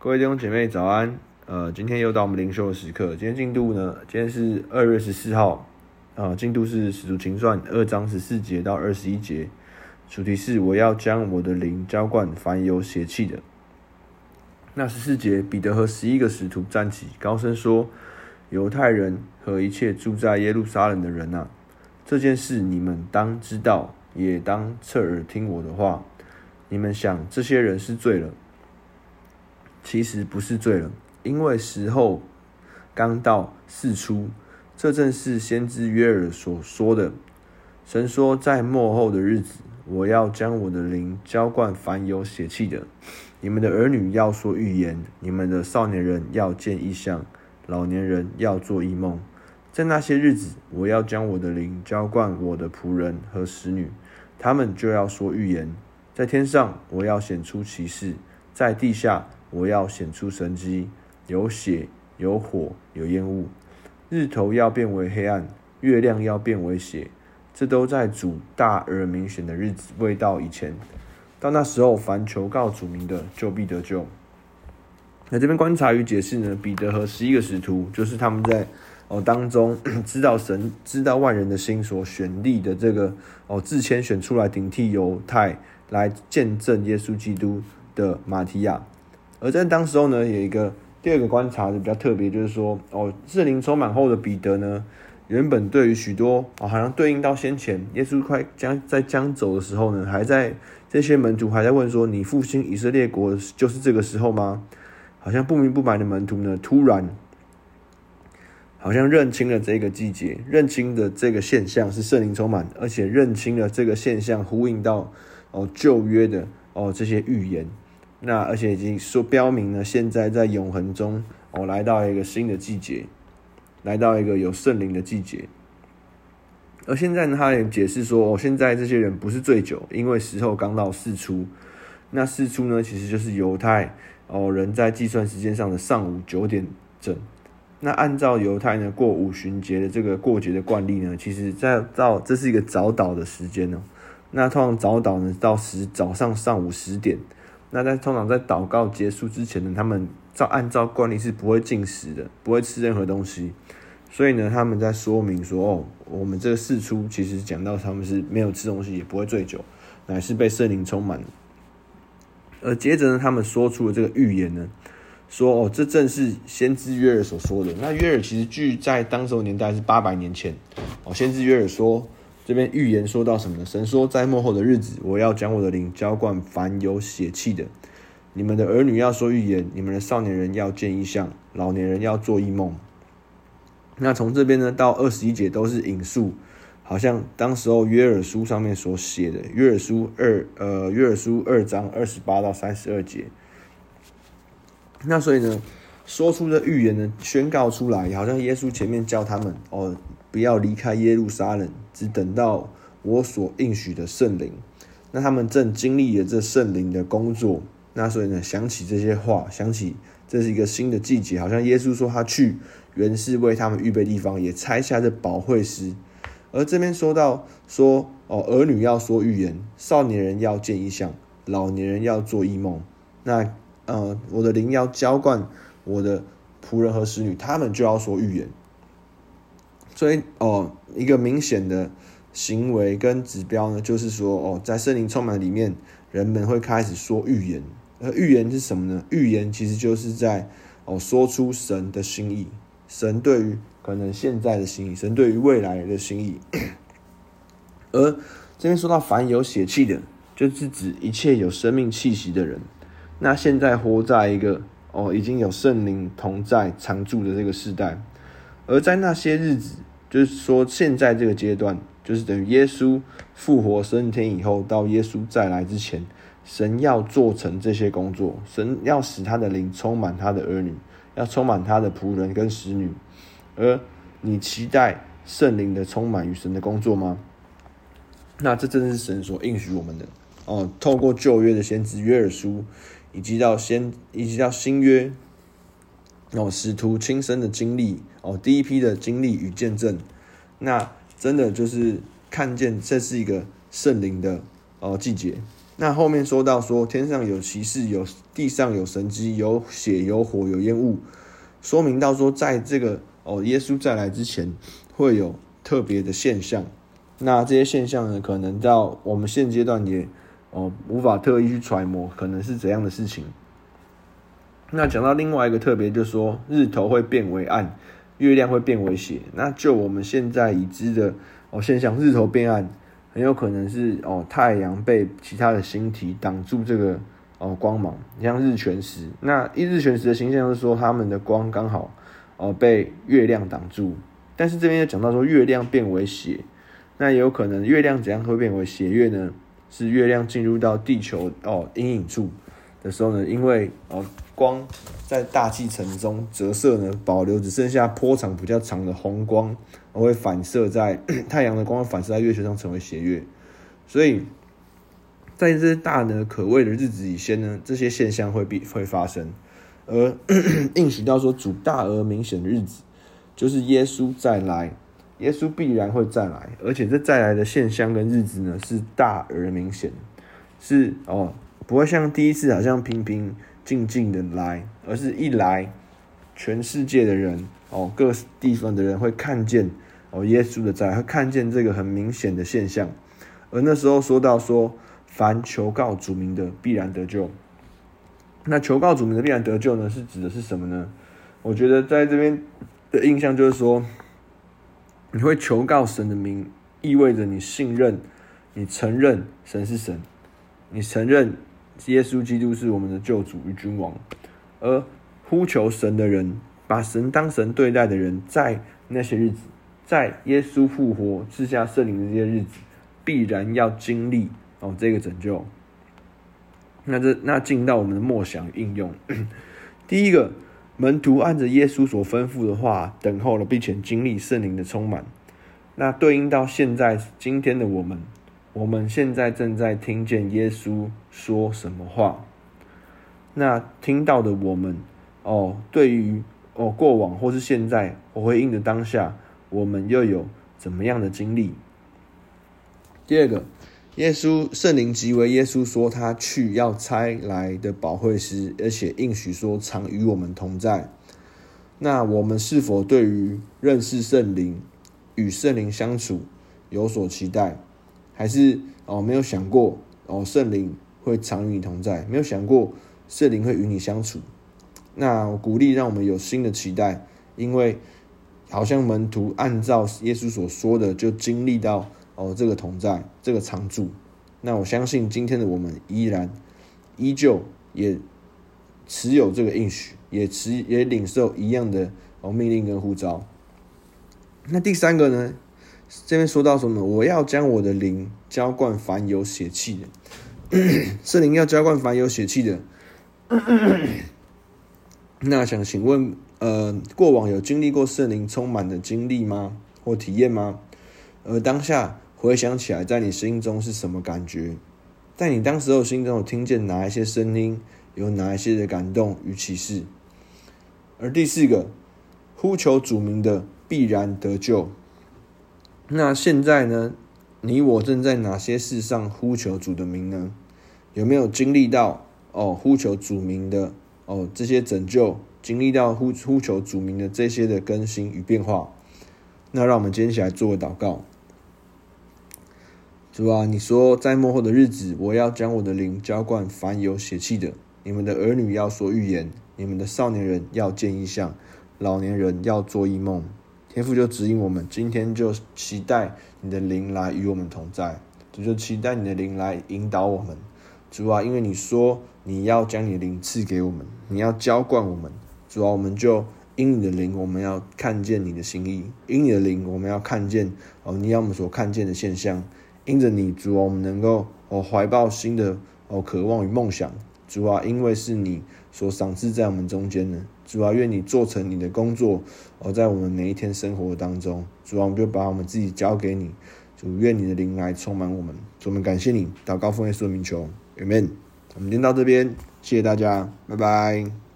各位弟兄姐妹早安，呃，今天又到我们灵修的时刻。今天进度呢？今天是二月十四号，啊、呃，进度是使徒行传二章十四节到二十一节，主题是我要将我的灵浇灌凡有邪气的。那十四节，彼得和十一个使徒站起，高声说：“犹太人和一切住在耶路撒冷的人啊，这件事你们当知道，也当侧耳听我的话。你们想，这些人是醉了。”其实不是醉了，因为时候刚到四初，这正是先知约尔所说的。神说，在末后的日子，我要将我的灵浇灌凡有血气的。你们的儿女要说预言，你们的少年人要见异象，老年人要做异梦。在那些日子，我要将我的灵浇灌我的仆人和使女，他们就要说预言。在天上，我要显出奇事；在地下，我要显出神迹，有血，有火，有烟雾，日头要变为黑暗，月亮要变为血，这都在主大而明显的日子未到以前。到那时候，凡求告主名的，就必得救。那这边观察与解释呢？彼得和十一个使徒，就是他们在哦当中 知道神知道万人的心所选立的这个哦自谦选出来顶替犹太来见证耶稣基督的马提亚。而在当时候呢，有一个第二个观察的比较特别，就是说，哦，圣灵充满后的彼得呢，原本对于许多哦，好像对应到先前耶稣快将在将走的时候呢，还在这些门徒还在问说，你复兴以色列国就是这个时候吗？好像不明不白的门徒呢，突然好像认清了这个季节，认清的这个现象是圣灵充满，而且认清了这个现象呼应到哦旧约的哦这些预言。那而且已经说标明了，现在在永恒中，我、哦、来到一个新的季节，来到一个有圣灵的季节。而现在呢，他也解释说，哦，现在这些人不是醉酒，因为时候刚到四初。那四初呢，其实就是犹太哦人在计算时间上的上午九点整。那按照犹太呢过五旬节的这个过节的惯例呢，其实在到这是一个早祷的时间哦。那通常早祷呢到十早上上午十点。那在通常在祷告结束之前呢，他们照按照惯例是不会进食的，不会吃任何东西。所以呢，他们在说明说，哦，我们这个巳初其实讲到他们是没有吃东西，也不会醉酒，乃是被圣灵充满。而接着呢，他们说出了这个预言呢，说哦，这正是先知约尔所说的。那约尔其实距在当时的年代是八百年前。哦，先知约尔说。这边预言说到什么呢？神说，在末后的日子，我要将我的灵浇灌凡有血气的。你们的儿女要说预言，你们的少年人要见异象，老年人要做异梦。那从这边呢到二十一节都是引述，好像当时候约尔书上面所写的。约尔书二呃约尔书二章二十八到三十二节。那所以呢，说出的预言呢，宣告出来，好像耶稣前面叫他们哦。不要离开耶路撒冷，只等到我所应许的圣灵。那他们正经历了这圣灵的工作，那所以呢，想起这些话，想起这是一个新的季节，好像耶稣说他去原是为他们预备地方，也拆下这保惠师。而这边说到说哦，儿女要说预言，少年人要见异象，老年人要做异梦。那呃，我的灵要浇灌我的仆人和使女，他们就要说预言。所以哦，一个明显的行为跟指标呢，就是说哦，在圣灵充满里面，人们会开始说预言。而预言是什么呢？预言其实就是在哦说出神的心意，神对于可能现在的心意，神对于未来的心意。而这边说到凡有血气的，就是指一切有生命气息的人。那现在活在一个哦已经有圣灵同在常住的这个时代，而在那些日子。就是说，现在这个阶段，就是等于耶稣复活升天以后，到耶稣再来之前，神要做成这些工作，神要使他的灵充满他的儿女，要充满他的仆人跟使女。而你期待圣灵的充满与神的工作吗？那这正是神所应许我们的哦。透过旧约的先知约珥书，以及到先，以及到新约。哦，使徒亲身的经历哦，第一批的经历与见证，那真的就是看见这是一个圣灵的哦季节，那后面说到说天上有奇事，有地上有神迹，有血有火有烟雾，说明到说在这个哦耶稣再来之前会有特别的现象。那这些现象呢，可能到我们现阶段也哦无法特意去揣摩，可能是怎样的事情。那讲到另外一个特别，就是说日头会变为暗，月亮会变为血。那就我们现在已知的哦现象，日头变暗。很有可能是哦，太阳被其他的星体挡住这个哦光芒，像日全食。那一日全食的形象是说，他们的光刚好哦被月亮挡住。但是这边又讲到说，月亮变为血，那也有可能月亮怎样会变为血月呢？是月亮进入到地球哦阴影处的时候呢，因为哦光在大气层中折射呢，保留只剩下波长比较长的红光。而会反射在 太阳的光反射在月球上，成为斜月。所以，在这些大呢可畏的日子以前呢，这些现象会必会发生。而 应许到说主大而明显的日子，就是耶稣再来，耶稣必然会再来，而且这再来的现象跟日子呢是大而明显，是哦，不会像第一次好像平平静静的来，而是一来，全世界的人哦，各地方的人会看见。哦，耶稣的在，会看见这个很明显的现象，而那时候说到说，凡求告主名的必然得救。那求告主名的必然得救呢，是指的是什么呢？我觉得在这边的印象就是说，你会求告神的名，意味着你信任，你承认神是神，你承认耶稣基督是我们的救主与君王，而呼求神的人，把神当神对待的人，在那些日子。在耶稣复活、赐下圣灵的这些日子，必然要经历哦这个拯救。那这那进到我们的默想应用，第一个门徒按着耶稣所吩咐的话等候了，并且经历圣灵的充满。那对应到现在今天的我们，我们现在正在听见耶稣说什么话？那听到的我们哦，对于哦过往或是现在，我会应的当下。我们又有怎么样的经历？第二个，耶稣圣灵即为耶稣说他去要差来的保惠师，而且应许说常与我们同在。那我们是否对于认识圣灵、与圣灵相处有所期待？还是哦没有想过哦圣灵会常与你同在？没有想过圣灵会与你相处？那我鼓励让我们有新的期待，因为。好像门徒按照耶稣所说的，就经历到哦这个同在，这个常住。那我相信今天的我们依然依旧也持有这个应许，也持也领受一样的哦命令跟呼召。那第三个呢？这边说到什么？我要将我的灵浇灌凡有血气的，圣灵要浇灌凡有血气的。那想请问？呃，过往有经历过圣灵充满的经历吗？或体验吗？而当下回想起来，在你心中是什么感觉？在你当时候心中有听见哪一些声音？有哪一些的感动与启示？而第四个，呼求主名的必然得救。那现在呢？你我正在哪些事上呼求主的名呢？有没有经历到哦？呼求主名的哦，这些拯救？经历到呼呼求主名的这些的更新与变化，那让我们今天起来做个祷告，主啊，你说在幕后的日子，我要将我的灵浇灌凡有血气的，你们的儿女要说预言，你们的少年人要见异象，老年人要做异梦。天父就指引我们，今天就期待你的灵来与我们同在，主就期待你的灵来引导我们。主啊，因为你说你要将你的灵赐给我们，你要浇灌我们。主啊，我们就因你的灵，我们要看见你的心意；因你的灵，我们要看见哦，你要我们所看见的现象。因着你，主啊，我们能够哦怀抱新的哦渴望与梦想。主啊，因为是你所赏赐在我们中间的。主啊，愿你做成你的工作哦，在我们每一天生活当中。主啊，我们就把我们自己交给你。主，愿你的灵来充满我们。主，我们感谢你，祷告奉耶稣的名求，Amen。我们今天到这边，谢谢大家，拜拜。